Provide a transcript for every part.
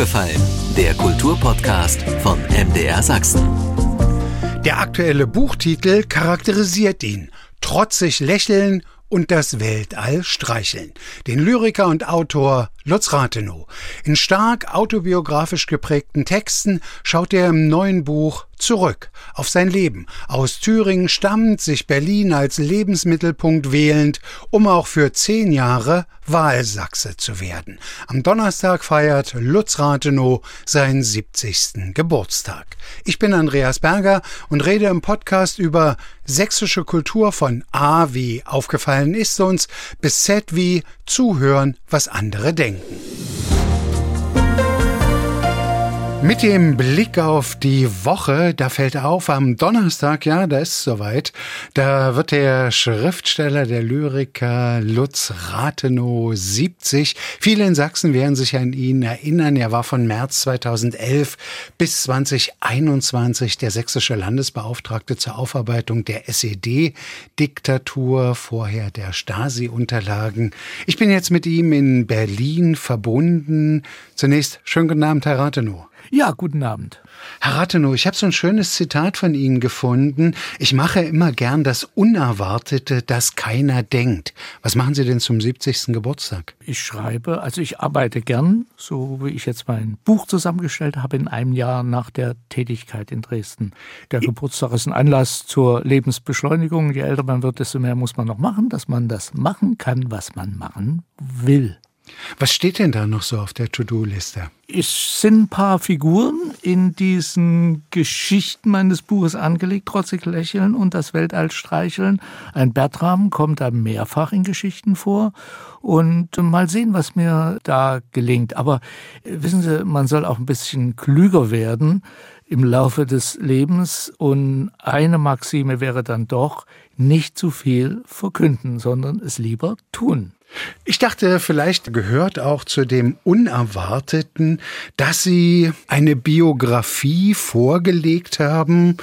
aufgefallen? Der Kulturpodcast von MDR Sachsen. Der aktuelle Buchtitel charakterisiert ihn. Trotzig lächeln und das Weltall streicheln. Den Lyriker und Autor Lutz Rathenow. In stark autobiografisch geprägten Texten schaut er im neuen Buch zurück auf sein Leben. Aus Thüringen stammt, sich Berlin als Lebensmittelpunkt wählend, um auch für zehn Jahre Wahlsachse zu werden. Am Donnerstag feiert Lutz Rathenow seinen 70. Geburtstag. Ich bin Andreas Berger und rede im Podcast über sächsische Kultur von A wie aufgefallen ist uns bis Z wie zuhören, was andere denken. Mit dem Blick auf die Woche, da fällt auf, am Donnerstag, ja, da ist es soweit, da wird der Schriftsteller, der Lyriker Lutz Rathenow 70. Viele in Sachsen werden sich an ihn erinnern. Er war von März 2011 bis 2021 der sächsische Landesbeauftragte zur Aufarbeitung der SED-Diktatur, vorher der Stasi-Unterlagen. Ich bin jetzt mit ihm in Berlin verbunden. Zunächst schönen guten Abend, Herr Rathenow. Ja, guten Abend. Herr Rathenow, ich habe so ein schönes Zitat von Ihnen gefunden. Ich mache immer gern das Unerwartete, das keiner denkt. Was machen Sie denn zum 70. Geburtstag? Ich schreibe, also ich arbeite gern, so wie ich jetzt mein Buch zusammengestellt habe, in einem Jahr nach der Tätigkeit in Dresden. Der Geburtstag ist ein Anlass zur Lebensbeschleunigung. Je älter man wird, desto mehr muss man noch machen, dass man das machen kann, was man machen will. Was steht denn da noch so auf der To-Do-Liste? Es sind ein paar Figuren in diesen Geschichten meines Buches angelegt, trotzig lächeln und das Weltall streicheln. Ein Bertram kommt da mehrfach in Geschichten vor und mal sehen, was mir da gelingt. Aber äh, wissen Sie, man soll auch ein bisschen klüger werden im Laufe des Lebens und eine Maxime wäre dann doch, nicht zu viel verkünden, sondern es lieber tun. Ich dachte, vielleicht gehört auch zu dem Unerwarteten, dass Sie eine Biografie vorgelegt haben.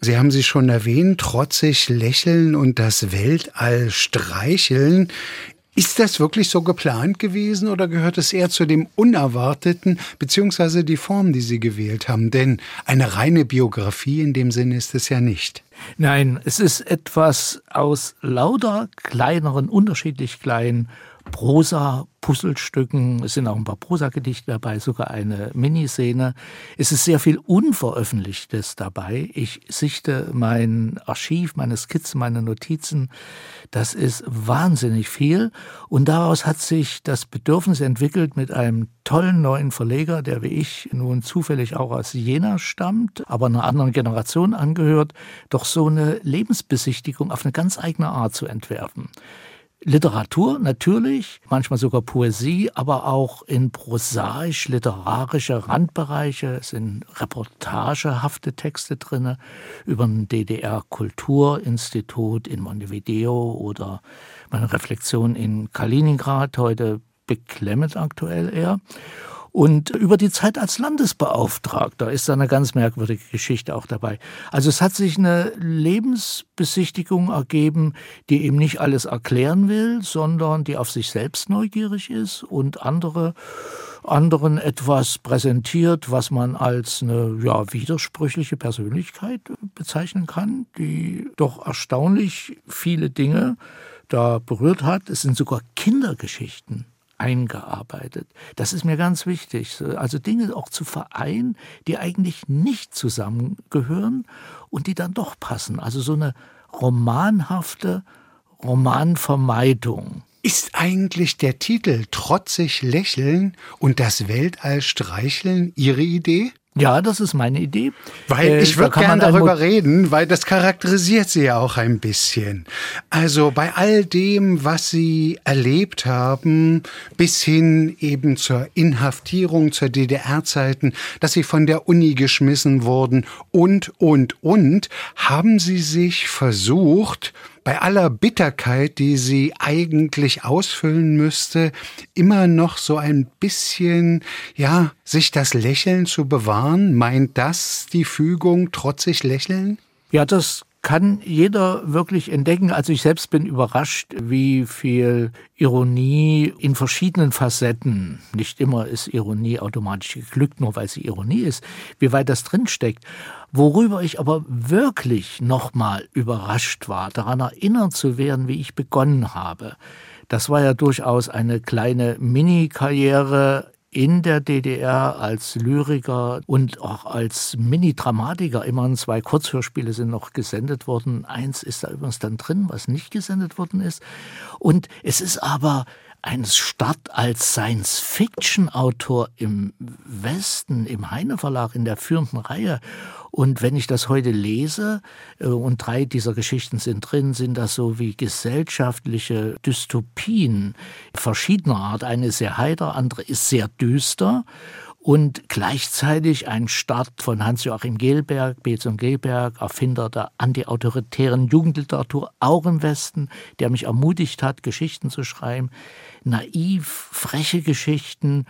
Sie haben sie schon erwähnt, trotzig lächeln und das Weltall streicheln. Ist das wirklich so geplant gewesen oder gehört es eher zu dem Unerwarteten, beziehungsweise die Form, die Sie gewählt haben? Denn eine reine Biografie in dem Sinne ist es ja nicht. Nein, es ist etwas aus lauter kleineren, unterschiedlich kleinen Prosa-Puzzlestücken. Es sind auch ein paar Prosagedichte dabei, sogar eine Miniszene. Es ist sehr viel Unveröffentlichtes dabei. Ich sichte mein Archiv, meine Skizzen, meine Notizen. Das ist wahnsinnig viel. Und daraus hat sich das Bedürfnis entwickelt, mit einem tollen neuen Verleger, der wie ich nun zufällig auch aus Jena stammt, aber einer anderen Generation angehört, doch so eine Lebensbesichtigung auf eine ganz eigene Art zu entwerfen. Literatur natürlich, manchmal sogar Poesie, aber auch in prosaisch-literarische Randbereiche es sind reportagehafte Texte drin über ein DDR-Kulturinstitut in Montevideo oder meine Reflexion in Kaliningrad, heute beklemmend aktuell eher. Und über die Zeit als Landesbeauftragter ist da eine ganz merkwürdige Geschichte auch dabei. Also es hat sich eine Lebensbesichtigung ergeben, die eben nicht alles erklären will, sondern die auf sich selbst neugierig ist und andere anderen etwas präsentiert, was man als eine ja, widersprüchliche Persönlichkeit bezeichnen kann, die doch erstaunlich viele Dinge da berührt hat. Es sind sogar Kindergeschichten eingearbeitet. Das ist mir ganz wichtig. Also Dinge auch zu vereinen, die eigentlich nicht zusammengehören und die dann doch passen. Also so eine romanhafte Romanvermeidung. Ist eigentlich der Titel Trotzig lächeln und das Weltall streicheln Ihre Idee? Ja, das ist meine Idee. Weil äh, ich würde da gerne darüber reden, weil das charakterisiert Sie ja auch ein bisschen. Also bei all dem, was Sie erlebt haben, bis hin eben zur Inhaftierung zur DDR-Zeiten, dass Sie von der Uni geschmissen wurden und, und, und, haben Sie sich versucht, bei aller Bitterkeit, die sie eigentlich ausfüllen müsste, immer noch so ein bisschen, ja, sich das Lächeln zu bewahren? Meint das die Fügung trotzig lächeln? Ja, das kann jeder wirklich entdecken. Also ich selbst bin überrascht, wie viel Ironie in verschiedenen Facetten, nicht immer ist Ironie automatisch geglückt, nur weil sie Ironie ist, wie weit das drinsteckt. Worüber ich aber wirklich nochmal überrascht war, daran erinnert zu werden, wie ich begonnen habe. Das war ja durchaus eine kleine Mini-Karriere in der DDR als Lyriker und auch als Mini-Dramatiker. Immerhin zwei Kurzhörspiele sind noch gesendet worden. Eins ist da übrigens dann drin, was nicht gesendet worden ist. Und es ist aber ein Start als Science-Fiction-Autor im Westen, im Heine Verlag, in der führenden Reihe. Und wenn ich das heute lese, äh, und drei dieser Geschichten sind drin, sind das so wie gesellschaftliche Dystopien verschiedener Art. Eine ist sehr heiter, andere ist sehr düster und gleichzeitig ein Start von Hans-Joachim Gelberg, Beetz und Gelberg, Erfinder der antiautoritären Jugendliteratur, auch im Westen, der mich ermutigt hat, Geschichten zu schreiben. Naiv, freche Geschichten,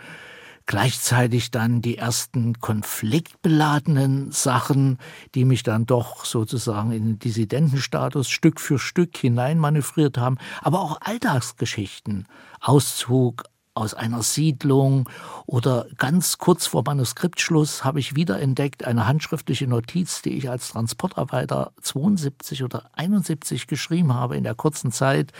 gleichzeitig dann die ersten konfliktbeladenen Sachen, die mich dann doch sozusagen in den Dissidentenstatus Stück für Stück hineinmanövriert haben, aber auch Alltagsgeschichten, Auszug aus einer Siedlung oder ganz kurz vor Manuskriptschluss habe ich wiederentdeckt eine handschriftliche Notiz, die ich als Transportarbeiter 72 oder 71 geschrieben habe in der kurzen Zeit,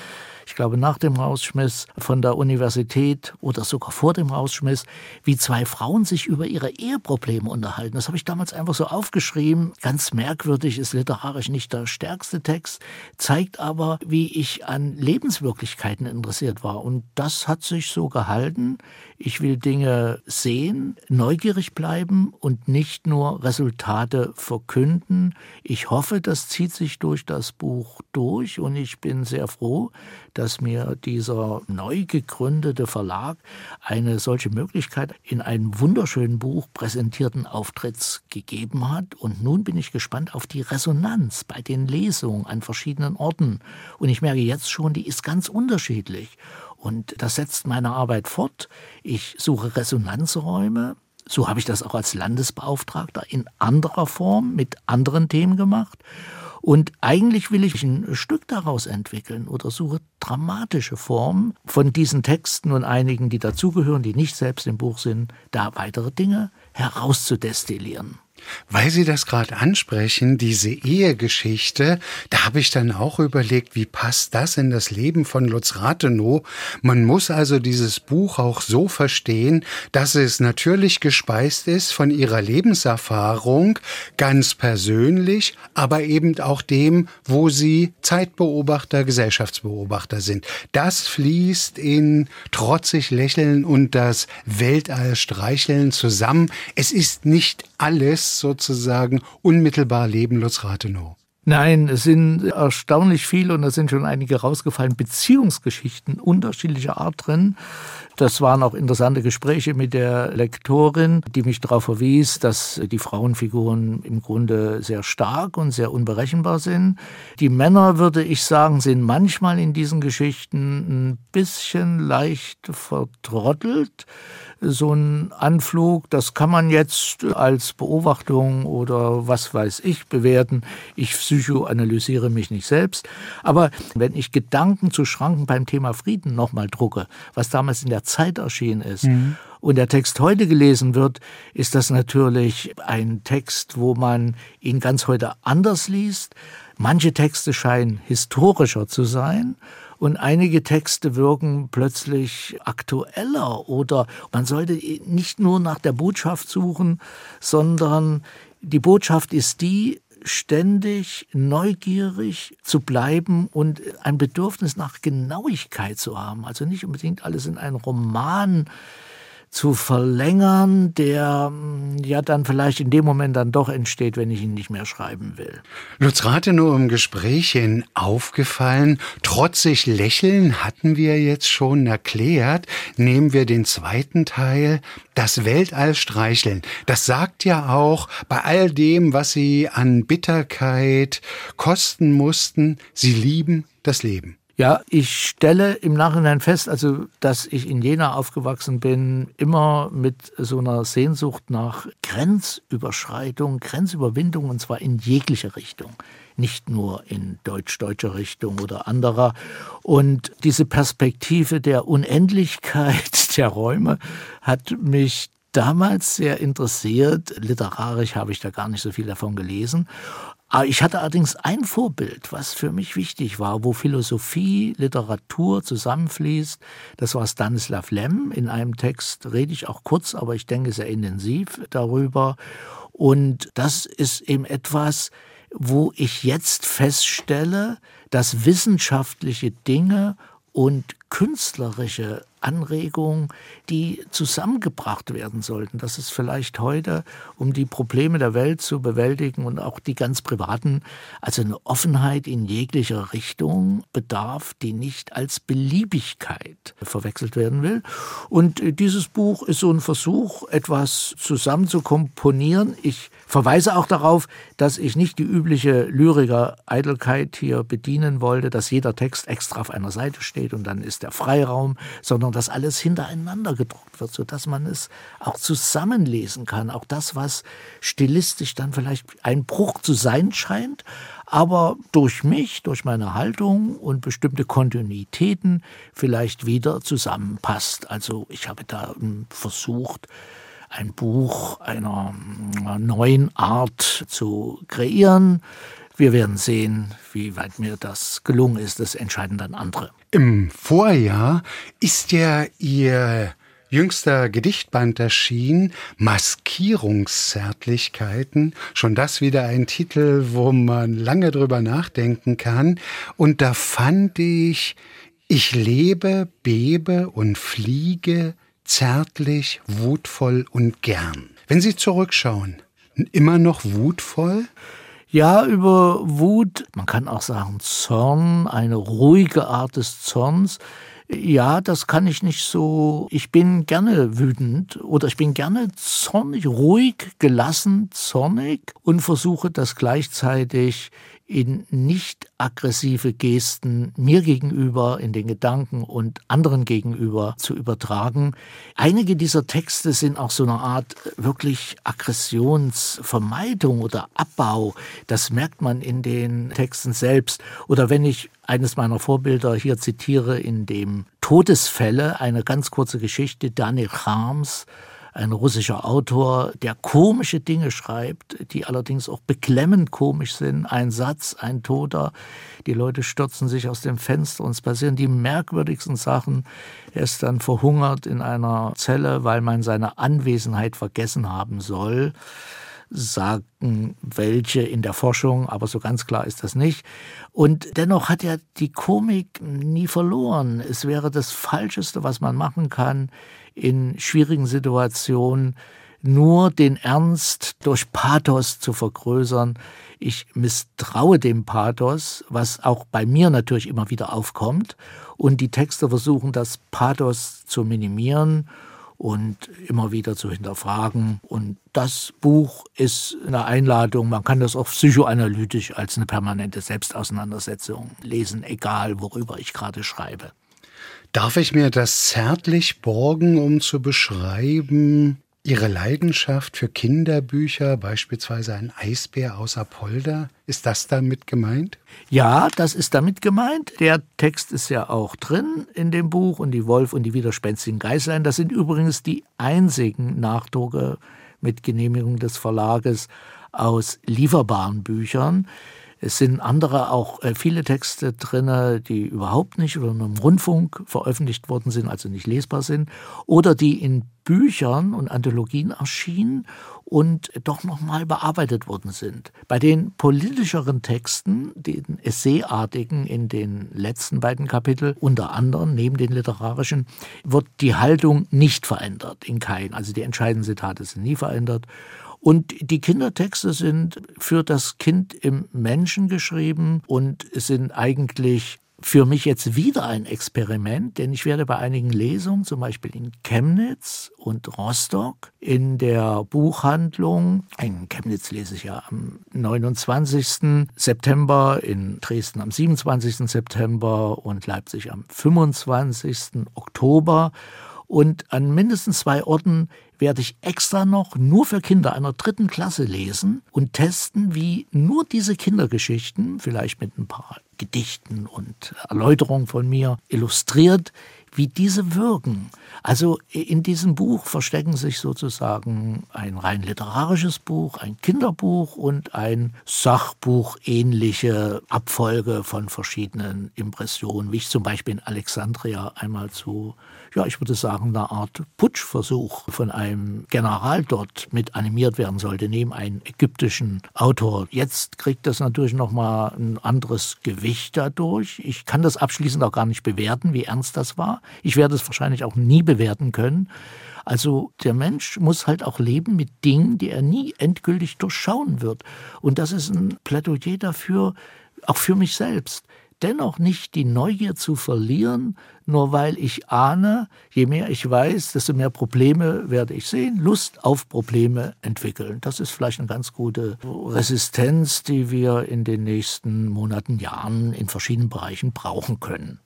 ich glaube nach dem Rausschmiss von der Universität oder sogar vor dem Rausschmiss, wie zwei Frauen sich über ihre Eheprobleme unterhalten. Das habe ich damals einfach so aufgeschrieben. Ganz merkwürdig, ist literarisch nicht der stärkste Text, zeigt aber, wie ich an Lebenswirklichkeiten interessiert war. Und das hat sich so gehalten. Ich will Dinge sehen, neugierig bleiben und nicht nur Resultate verkünden. Ich hoffe, das zieht sich durch das Buch durch und ich bin sehr froh, dass mir dieser neu gegründete Verlag eine solche Möglichkeit in einem wunderschönen Buch präsentierten Auftritts gegeben hat. Und nun bin ich gespannt auf die Resonanz bei den Lesungen an verschiedenen Orten. Und ich merke jetzt schon, die ist ganz unterschiedlich. Und das setzt meine Arbeit fort. Ich suche Resonanzräume. So habe ich das auch als Landesbeauftragter in anderer Form mit anderen Themen gemacht. Und eigentlich will ich ein Stück daraus entwickeln oder suche dramatische Formen von diesen Texten und einigen, die dazugehören, die nicht selbst im Buch sind, da weitere Dinge herauszudestillieren. Weil Sie das gerade ansprechen, diese Ehegeschichte, da habe ich dann auch überlegt, wie passt das in das Leben von Lutz Rathenow? Man muss also dieses Buch auch so verstehen, dass es natürlich gespeist ist von ihrer Lebenserfahrung, ganz persönlich, aber eben auch dem, wo sie Zeitbeobachter, Gesellschaftsbeobachter sind. Das fließt in trotzig lächeln und das Weltall streicheln zusammen. Es ist nicht alles sozusagen unmittelbar Leben Lutz Rathenow? Nein, es sind erstaunlich viele und da sind schon einige rausgefallen, Beziehungsgeschichten unterschiedlicher Art drin. Das waren auch interessante Gespräche mit der Lektorin, die mich darauf verwies, dass die Frauenfiguren im Grunde sehr stark und sehr unberechenbar sind. Die Männer, würde ich sagen, sind manchmal in diesen Geschichten ein bisschen leicht vertrottelt so ein Anflug, das kann man jetzt als Beobachtung oder was weiß ich bewerten. Ich psychoanalysiere mich nicht selbst. Aber wenn ich Gedanken zu Schranken beim Thema Frieden nochmal drucke, was damals in der Zeit erschienen ist, mhm. und der Text heute gelesen wird, ist das natürlich ein Text, wo man ihn ganz heute anders liest. Manche Texte scheinen historischer zu sein und einige Texte wirken plötzlich aktueller oder man sollte nicht nur nach der Botschaft suchen, sondern die Botschaft ist die, ständig neugierig zu bleiben und ein Bedürfnis nach Genauigkeit zu haben. Also nicht unbedingt alles in einen Roman zu verlängern, der mm, ja dann vielleicht in dem Moment dann doch entsteht, wenn ich ihn nicht mehr schreiben will. Lutz Rathenow im Gesprächen aufgefallen, trotzig lächeln hatten wir jetzt schon erklärt. Nehmen wir den zweiten Teil, das Weltall streicheln. Das sagt ja auch, bei all dem, was sie an Bitterkeit kosten mussten, sie lieben das Leben. Ja, ich stelle im Nachhinein fest, also, dass ich in Jena aufgewachsen bin, immer mit so einer Sehnsucht nach Grenzüberschreitung, Grenzüberwindung und zwar in jeglicher Richtung. Nicht nur in deutsch-deutscher Richtung oder anderer. Und diese Perspektive der Unendlichkeit der Räume hat mich damals sehr interessiert. Literarisch habe ich da gar nicht so viel davon gelesen. Ah, ich hatte allerdings ein Vorbild, was für mich wichtig war, wo Philosophie, Literatur zusammenfließt. Das war Stanislav Lem. In einem Text rede ich auch kurz, aber ich denke sehr intensiv darüber. Und das ist eben etwas, wo ich jetzt feststelle, dass wissenschaftliche Dinge und künstlerische Anregungen, die zusammengebracht werden sollten. dass es vielleicht heute, um die Probleme der Welt zu bewältigen und auch die ganz privaten, also eine Offenheit in jeglicher Richtung bedarf, die nicht als Beliebigkeit verwechselt werden will. Und dieses Buch ist so ein Versuch, etwas zusammen zu komponieren. Ich verweise auch darauf, dass ich nicht die übliche Lyriker-Eitelkeit hier bedienen wollte, dass jeder Text extra auf einer Seite steht und dann ist der Freiraum, sondern sondern dass alles hintereinander gedruckt wird, sodass man es auch zusammenlesen kann. Auch das, was stilistisch dann vielleicht ein Bruch zu sein scheint, aber durch mich, durch meine Haltung und bestimmte Kontinuitäten vielleicht wieder zusammenpasst. Also ich habe da versucht, ein Buch einer neuen Art zu kreieren. Wir werden sehen, wie weit mir das gelungen ist. Das entscheiden dann andere. Im Vorjahr ist ja Ihr jüngster Gedichtband erschienen, Maskierungszärtlichkeiten. Schon das wieder ein Titel, wo man lange drüber nachdenken kann. Und da fand ich, ich lebe, bebe und fliege zärtlich, wutvoll und gern. Wenn Sie zurückschauen, immer noch wutvoll? Ja, über Wut, man kann auch sagen Zorn, eine ruhige Art des Zorns. Ja, das kann ich nicht so. Ich bin gerne wütend oder ich bin gerne zornig, ruhig, gelassen, zornig und versuche das gleichzeitig in nicht aggressive Gesten mir gegenüber, in den Gedanken und anderen gegenüber zu übertragen. Einige dieser Texte sind auch so eine Art wirklich Aggressionsvermeidung oder Abbau. Das merkt man in den Texten selbst. Oder wenn ich eines meiner Vorbilder hier zitiere in dem Todesfälle, eine ganz kurze Geschichte, Daniel Harms, ein russischer Autor, der komische Dinge schreibt, die allerdings auch beklemmend komisch sind. Ein Satz, ein Toter, die Leute stürzen sich aus dem Fenster und es passieren die merkwürdigsten Sachen. Er ist dann verhungert in einer Zelle, weil man seine Anwesenheit vergessen haben soll sagen welche in der Forschung, aber so ganz klar ist das nicht. Und dennoch hat er die Komik nie verloren. Es wäre das Falscheste, was man machen kann, in schwierigen Situationen nur den Ernst durch Pathos zu vergrößern. Ich misstraue dem Pathos, was auch bei mir natürlich immer wieder aufkommt. Und die Texte versuchen, das Pathos zu minimieren und immer wieder zu hinterfragen. Und das Buch ist eine Einladung, man kann das auch psychoanalytisch als eine permanente Selbstauseinandersetzung lesen, egal worüber ich gerade schreibe. Darf ich mir das zärtlich borgen, um zu beschreiben, Ihre Leidenschaft für Kinderbücher, beispielsweise ein Eisbär aus Apolda, ist das damit gemeint? Ja, das ist damit gemeint. Der Text ist ja auch drin in dem Buch und die Wolf und die widerspenstigen Geißlein. Das sind übrigens die einzigen Nachdrucke mit Genehmigung des Verlages aus lieferbaren Büchern. Es sind andere auch äh, viele Texte drin, die überhaupt nicht oder nur im Rundfunk veröffentlicht worden sind, also nicht lesbar sind, oder die in Büchern und Anthologien erschienen und doch nochmal bearbeitet worden sind. Bei den politischeren Texten, den Essayartigen in den letzten beiden Kapiteln, unter anderem neben den literarischen, wird die Haltung nicht verändert, in kein. Also die entscheidenden Zitate sind nie verändert. Und die Kindertexte sind für das Kind im Menschen geschrieben und sind eigentlich für mich jetzt wieder ein Experiment, denn ich werde bei einigen Lesungen, zum Beispiel in Chemnitz und Rostock, in der Buchhandlung, in Chemnitz lese ich ja am 29. September, in Dresden am 27. September und Leipzig am 25. Oktober. Und an mindestens zwei Orten werde ich extra noch nur für Kinder einer dritten Klasse lesen und testen, wie nur diese Kindergeschichten, vielleicht mit ein paar Gedichten und Erläuterungen von mir illustriert, wie diese wirken. Also in diesem Buch verstecken sich sozusagen ein rein literarisches Buch, ein Kinderbuch und ein Sachbuch ähnliche Abfolge von verschiedenen Impressionen, wie ich zum Beispiel in Alexandria einmal zu ja, ich würde sagen, eine Art Putschversuch von einem General dort mit animiert werden sollte, neben einem ägyptischen Autor. Jetzt kriegt das natürlich nochmal ein anderes Gewicht dadurch. Ich kann das abschließend auch gar nicht bewerten, wie ernst das war. Ich werde es wahrscheinlich auch nie bewerten können. Also der Mensch muss halt auch leben mit Dingen, die er nie endgültig durchschauen wird. Und das ist ein Plädoyer dafür, auch für mich selbst dennoch nicht die Neugier zu verlieren, nur weil ich ahne, je mehr ich weiß, desto mehr Probleme werde ich sehen, Lust auf Probleme entwickeln. Das ist vielleicht eine ganz gute Resistenz, die wir in den nächsten Monaten, Jahren in verschiedenen Bereichen brauchen können.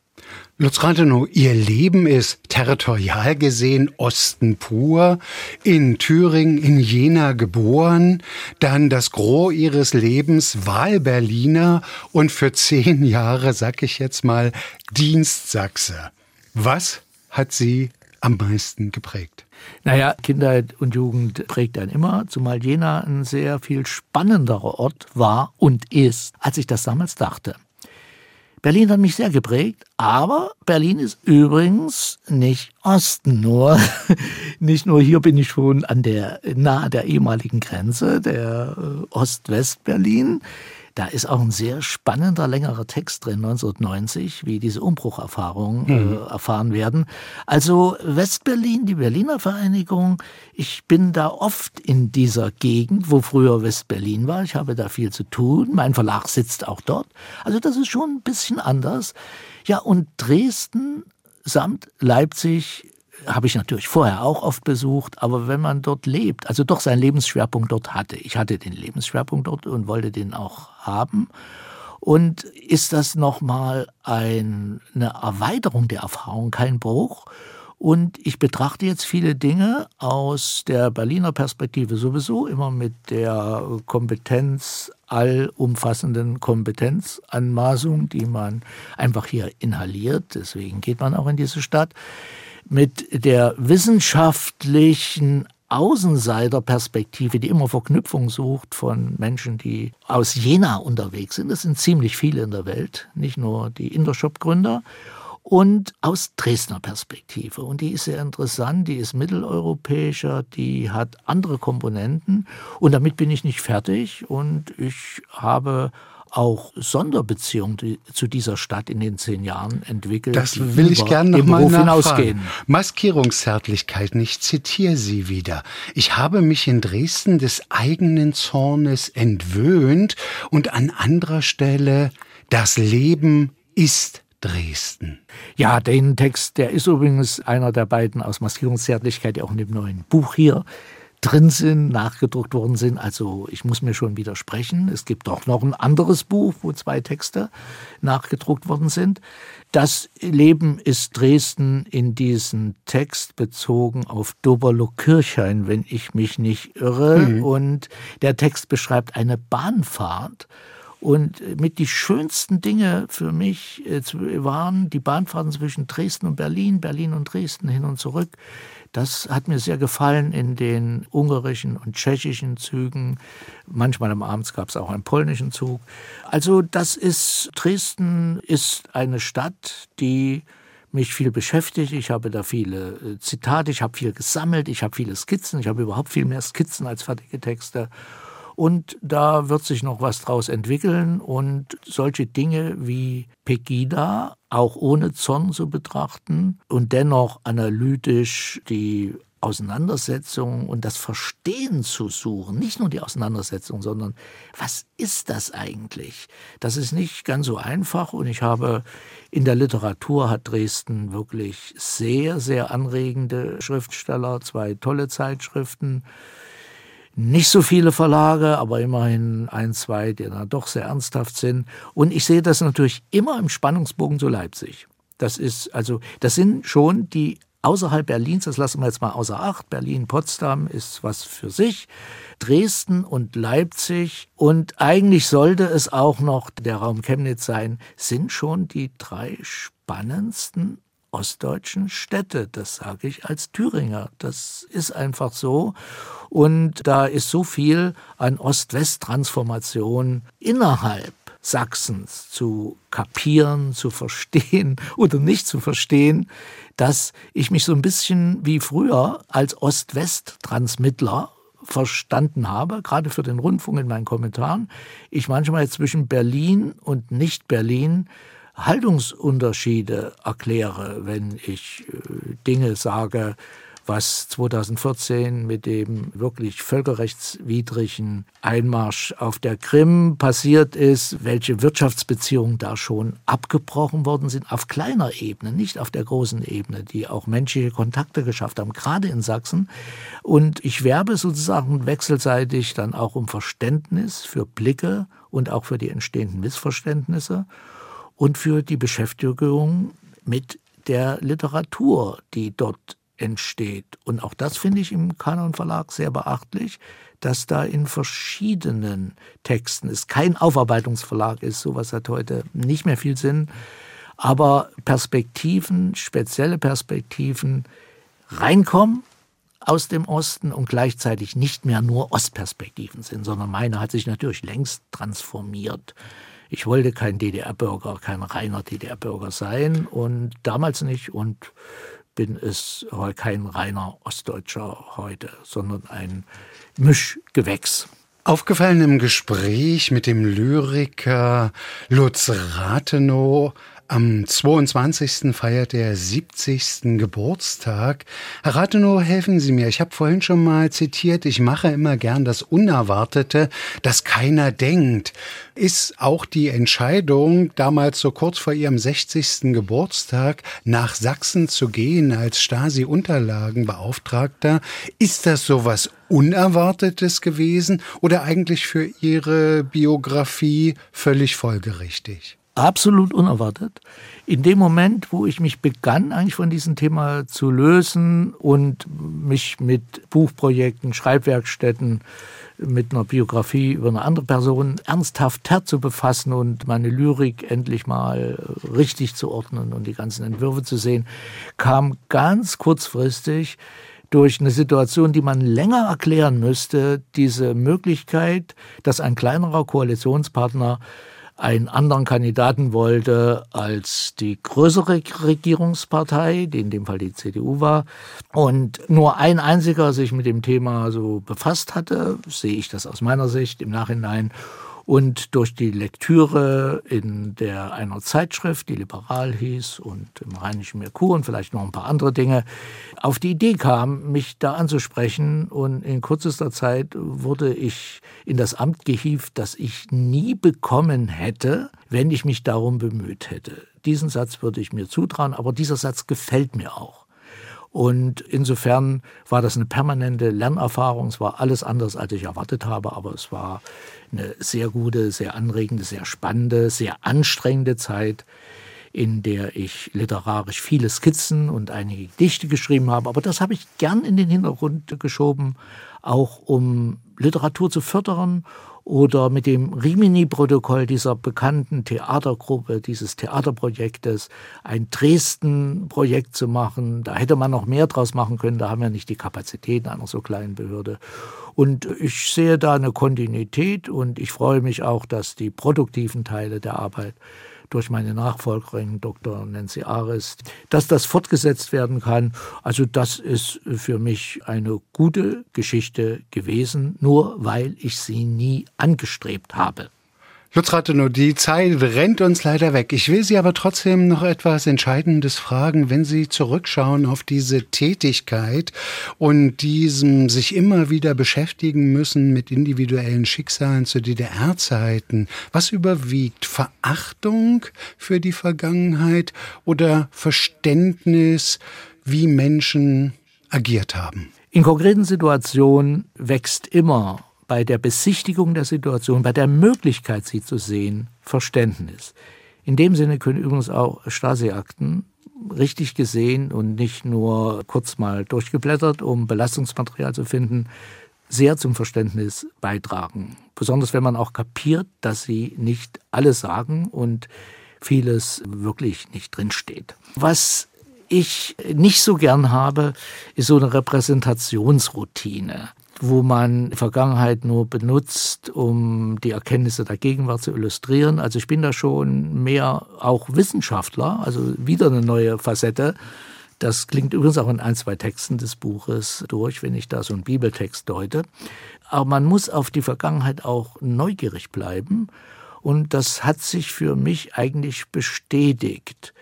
Lutz Rathenow, Ihr Leben ist territorial gesehen Osten pur, in Thüringen, in Jena geboren, dann das Gros Ihres Lebens Wahlberliner und für zehn Jahre, sag ich jetzt mal, Dienstsachse. Was hat Sie am meisten geprägt? Naja, Kindheit und Jugend prägt einen immer, zumal Jena ein sehr viel spannenderer Ort war und ist, als ich das damals dachte. Berlin hat mich sehr geprägt, aber Berlin ist übrigens nicht Osten nur. nicht nur hier bin ich schon an der nahe der ehemaligen Grenze der äh, Ost-West-Berlin. Da ist auch ein sehr spannender, längerer Text drin, 1990, wie diese Umbrucherfahrungen äh, mhm. erfahren werden. Also Westberlin, die Berliner Vereinigung, ich bin da oft in dieser Gegend, wo früher Westberlin war. Ich habe da viel zu tun. Mein Verlag sitzt auch dort. Also das ist schon ein bisschen anders. Ja, und Dresden samt Leipzig habe ich natürlich vorher auch oft besucht, aber wenn man dort lebt, also doch seinen Lebensschwerpunkt dort hatte, ich hatte den Lebensschwerpunkt dort und wollte den auch haben. Und ist das nochmal ein, eine Erweiterung der Erfahrung, kein Bruch? Und ich betrachte jetzt viele Dinge aus der Berliner Perspektive sowieso, immer mit der Kompetenz, allumfassenden Kompetenzanmaßung, die man einfach hier inhaliert. Deswegen geht man auch in diese Stadt mit der wissenschaftlichen Außenseiterperspektive, die immer Verknüpfung sucht von Menschen, die aus Jena unterwegs sind. Das sind ziemlich viele in der Welt, nicht nur die Intershop-Gründer. Und aus Dresdner Perspektive. Und die ist sehr interessant, die ist mitteleuropäischer, die hat andere Komponenten. Und damit bin ich nicht fertig. Und ich habe auch Sonderbeziehungen zu dieser Stadt in den zehn Jahren entwickelt. Das will ich gerne nochmal nachfragen. Maskierungszärtlichkeiten, ich zitiere Sie wieder. Ich habe mich in Dresden des eigenen Zornes entwöhnt und an anderer Stelle das Leben ist Dresden. Ja, den Text, der ist übrigens einer der beiden aus Maskierungszärtlichkeit, auch in dem neuen Buch hier drin sind, nachgedruckt worden sind. Also ich muss mir schon widersprechen. Es gibt auch noch ein anderes Buch, wo zwei Texte nachgedruckt worden sind. Das Leben ist Dresden in diesen Text bezogen auf Doberlo-Kirchhain, wenn ich mich nicht irre. Mhm. Und der Text beschreibt eine Bahnfahrt. Und mit die schönsten Dinge für mich äh, waren die Bahnfahrten zwischen Dresden und Berlin, Berlin und Dresden hin und zurück. Das hat mir sehr gefallen in den ungarischen und tschechischen Zügen. Manchmal am Abend gab es auch einen polnischen Zug. Also das ist, Dresden ist eine Stadt, die mich viel beschäftigt. Ich habe da viele äh, Zitate, ich habe viel gesammelt, ich habe viele Skizzen, ich habe überhaupt viel mehr Skizzen als fertige Texte. Und da wird sich noch was draus entwickeln. Und solche Dinge wie Pegida auch ohne Zorn zu betrachten und dennoch analytisch die Auseinandersetzung und das Verstehen zu suchen. Nicht nur die Auseinandersetzung, sondern was ist das eigentlich? Das ist nicht ganz so einfach und ich habe in der Literatur hat Dresden wirklich sehr, sehr anregende Schriftsteller, zwei tolle Zeitschriften, nicht so viele Verlage, aber immerhin ein, zwei, die dann doch sehr ernsthaft sind. Und ich sehe das natürlich immer im Spannungsbogen zu Leipzig. Das ist also, das sind schon die außerhalb Berlins, das lassen wir jetzt mal außer Acht, Berlin, Potsdam ist was für sich, Dresden und Leipzig und eigentlich sollte es auch noch der Raum Chemnitz sein, sind schon die drei spannendsten ostdeutschen Städte. Das sage ich als Thüringer. Das ist einfach so. Und da ist so viel an Ost-West-Transformation innerhalb Sachsens zu kapieren, zu verstehen oder nicht zu verstehen, dass ich mich so ein bisschen wie früher als Ost-West-Transmittler verstanden habe, gerade für den Rundfunk in meinen Kommentaren, ich manchmal zwischen Berlin und Nicht-Berlin Haltungsunterschiede erkläre, wenn ich äh, Dinge sage, was 2014 mit dem wirklich völkerrechtswidrigen Einmarsch auf der Krim passiert ist, welche Wirtschaftsbeziehungen da schon abgebrochen worden sind, auf kleiner Ebene, nicht auf der großen Ebene, die auch menschliche Kontakte geschafft haben, gerade in Sachsen. Und ich werbe sozusagen wechselseitig dann auch um Verständnis für Blicke und auch für die entstehenden Missverständnisse und für die Beschäftigung mit der Literatur, die dort entsteht. Und auch das finde ich im Kanon Verlag sehr beachtlich, dass da in verschiedenen Texten es kein Aufarbeitungsverlag ist, sowas hat heute nicht mehr viel Sinn, aber Perspektiven, spezielle Perspektiven reinkommen aus dem Osten und gleichzeitig nicht mehr nur Ostperspektiven sind, sondern meine hat sich natürlich längst transformiert. Ich wollte kein DDR-Bürger, kein reiner DDR-Bürger sein und damals nicht und bin es kein reiner Ostdeutscher heute, sondern ein Mischgewächs. Aufgefallen im Gespräch mit dem Lyriker Lutz Rathenow am 22. feiert er 70. Geburtstag. Herr Rathenow, helfen Sie mir. Ich habe vorhin schon mal zitiert, ich mache immer gern das Unerwartete, das keiner denkt. Ist auch die Entscheidung, damals so kurz vor Ihrem 60. Geburtstag nach Sachsen zu gehen als Stasi-Unterlagenbeauftragter, ist das sowas Unerwartetes gewesen oder eigentlich für Ihre Biografie völlig folgerichtig? Absolut unerwartet. In dem Moment, wo ich mich begann, eigentlich von diesem Thema zu lösen und mich mit Buchprojekten, Schreibwerkstätten, mit einer Biografie über eine andere Person ernsthafter zu befassen und meine Lyrik endlich mal richtig zu ordnen und die ganzen Entwürfe zu sehen, kam ganz kurzfristig durch eine Situation, die man länger erklären müsste, diese Möglichkeit, dass ein kleinerer Koalitionspartner einen anderen Kandidaten wollte als die größere Regierungspartei, die in dem Fall die CDU war, und nur ein einziger sich mit dem Thema so befasst hatte, sehe ich das aus meiner Sicht im Nachhinein und durch die Lektüre in der einer Zeitschrift, die liberal hieß und im Rheinischen Merkur und vielleicht noch ein paar andere Dinge, auf die Idee kam, mich da anzusprechen. Und in kürzester Zeit wurde ich in das Amt gehievt, das ich nie bekommen hätte, wenn ich mich darum bemüht hätte. Diesen Satz würde ich mir zutrauen, aber dieser Satz gefällt mir auch. Und insofern war das eine permanente Lernerfahrung. Es war alles anders, als ich erwartet habe, aber es war eine sehr gute, sehr anregende, sehr spannende, sehr anstrengende Zeit, in der ich literarisch viele Skizzen und einige Gedichte geschrieben habe. Aber das habe ich gern in den Hintergrund geschoben, auch um Literatur zu fördern oder mit dem Rimini-Protokoll dieser bekannten Theatergruppe, dieses Theaterprojektes, ein Dresden-Projekt zu machen. Da hätte man noch mehr draus machen können, da haben wir nicht die Kapazitäten einer so kleinen Behörde. Und ich sehe da eine Kontinuität und ich freue mich auch, dass die produktiven Teile der Arbeit durch meine Nachfolgerin Dr. Nancy Ares, dass das fortgesetzt werden kann. Also das ist für mich eine gute Geschichte gewesen, nur weil ich sie nie angestrebt habe. Lutz Rathenow, die Zeit rennt uns leider weg. Ich will Sie aber trotzdem noch etwas Entscheidendes fragen, wenn Sie zurückschauen auf diese Tätigkeit und diesem sich immer wieder beschäftigen müssen mit individuellen Schicksalen zu DDR-Zeiten. Was überwiegt? Verachtung für die Vergangenheit oder Verständnis, wie Menschen agiert haben? In konkreten Situationen wächst immer bei der Besichtigung der Situation, bei der Möglichkeit, sie zu sehen, Verständnis. In dem Sinne können übrigens auch Stasi-Akten richtig gesehen und nicht nur kurz mal durchgeblättert, um Belastungsmaterial zu finden, sehr zum Verständnis beitragen. Besonders wenn man auch kapiert, dass sie nicht alles sagen und vieles wirklich nicht drinsteht. Was ich nicht so gern habe, ist so eine Repräsentationsroutine wo man Vergangenheit nur benutzt, um die Erkenntnisse der Gegenwart zu illustrieren. Also ich bin da schon mehr auch Wissenschaftler, also wieder eine neue Facette. Das klingt übrigens auch in ein, zwei Texten des Buches durch, wenn ich da so einen Bibeltext deute. Aber man muss auf die Vergangenheit auch neugierig bleiben. Und das hat sich für mich eigentlich bestätigt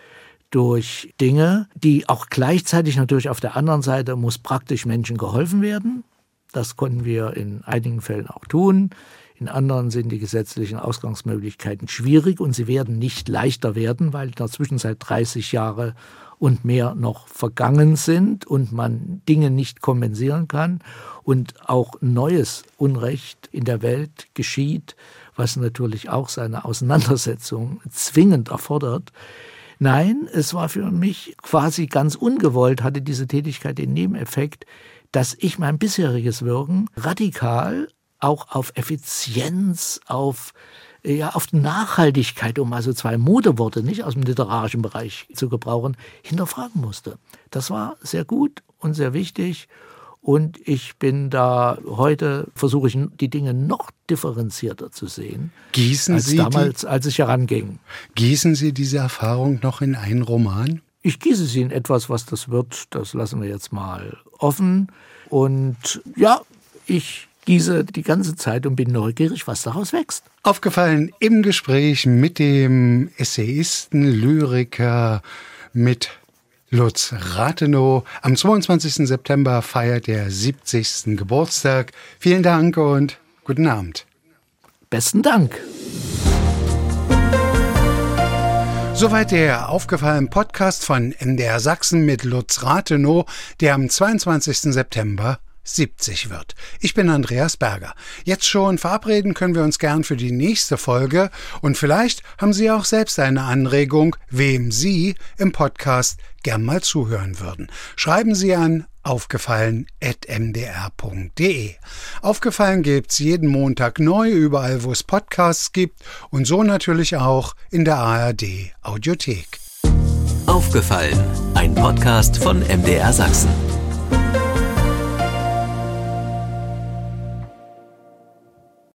durch Dinge, die auch gleichzeitig natürlich auf der anderen Seite muss praktisch Menschen geholfen werden. Das konnten wir in einigen Fällen auch tun. In anderen sind die gesetzlichen Ausgangsmöglichkeiten schwierig und sie werden nicht leichter werden, weil in der Zwischenzeit 30 Jahre und mehr noch vergangen sind und man Dinge nicht kompensieren kann und auch neues Unrecht in der Welt geschieht, was natürlich auch seine Auseinandersetzung zwingend erfordert. Nein, es war für mich quasi ganz ungewollt, hatte diese Tätigkeit den Nebeneffekt, dass ich mein bisheriges Wirken radikal auch auf Effizienz, auf ja, auf Nachhaltigkeit, um also zwei Modeworte nicht aus dem literarischen Bereich zu gebrauchen, hinterfragen musste. Das war sehr gut und sehr wichtig. Und ich bin da heute, versuche ich die Dinge noch differenzierter zu sehen. Gießen als Sie damals, die, als ich heranging. Gießen Sie diese Erfahrung noch in einen Roman? Ich gieße sie in etwas, was das wird, das lassen wir jetzt mal offen. Und ja, ich gieße die ganze Zeit und bin neugierig, was daraus wächst. Aufgefallen im Gespräch mit dem Essayisten, Lyriker, mit Lutz Rathenow. Am 22. September feiert er 70. Geburtstag. Vielen Dank und guten Abend. Besten Dank. Soweit der aufgefallene Podcast von MDR Sachsen mit Lutz Rathenow, der am 22. September 70 wird. Ich bin Andreas Berger. Jetzt schon verabreden können wir uns gern für die nächste Folge und vielleicht haben Sie auch selbst eine Anregung, wem Sie im Podcast gern mal zuhören würden. Schreiben Sie an aufgefallen.mdr.de. Aufgefallen gibt's jeden Montag neu, überall wo es Podcasts gibt und so natürlich auch in der ARD Audiothek. Aufgefallen, ein Podcast von MDR Sachsen.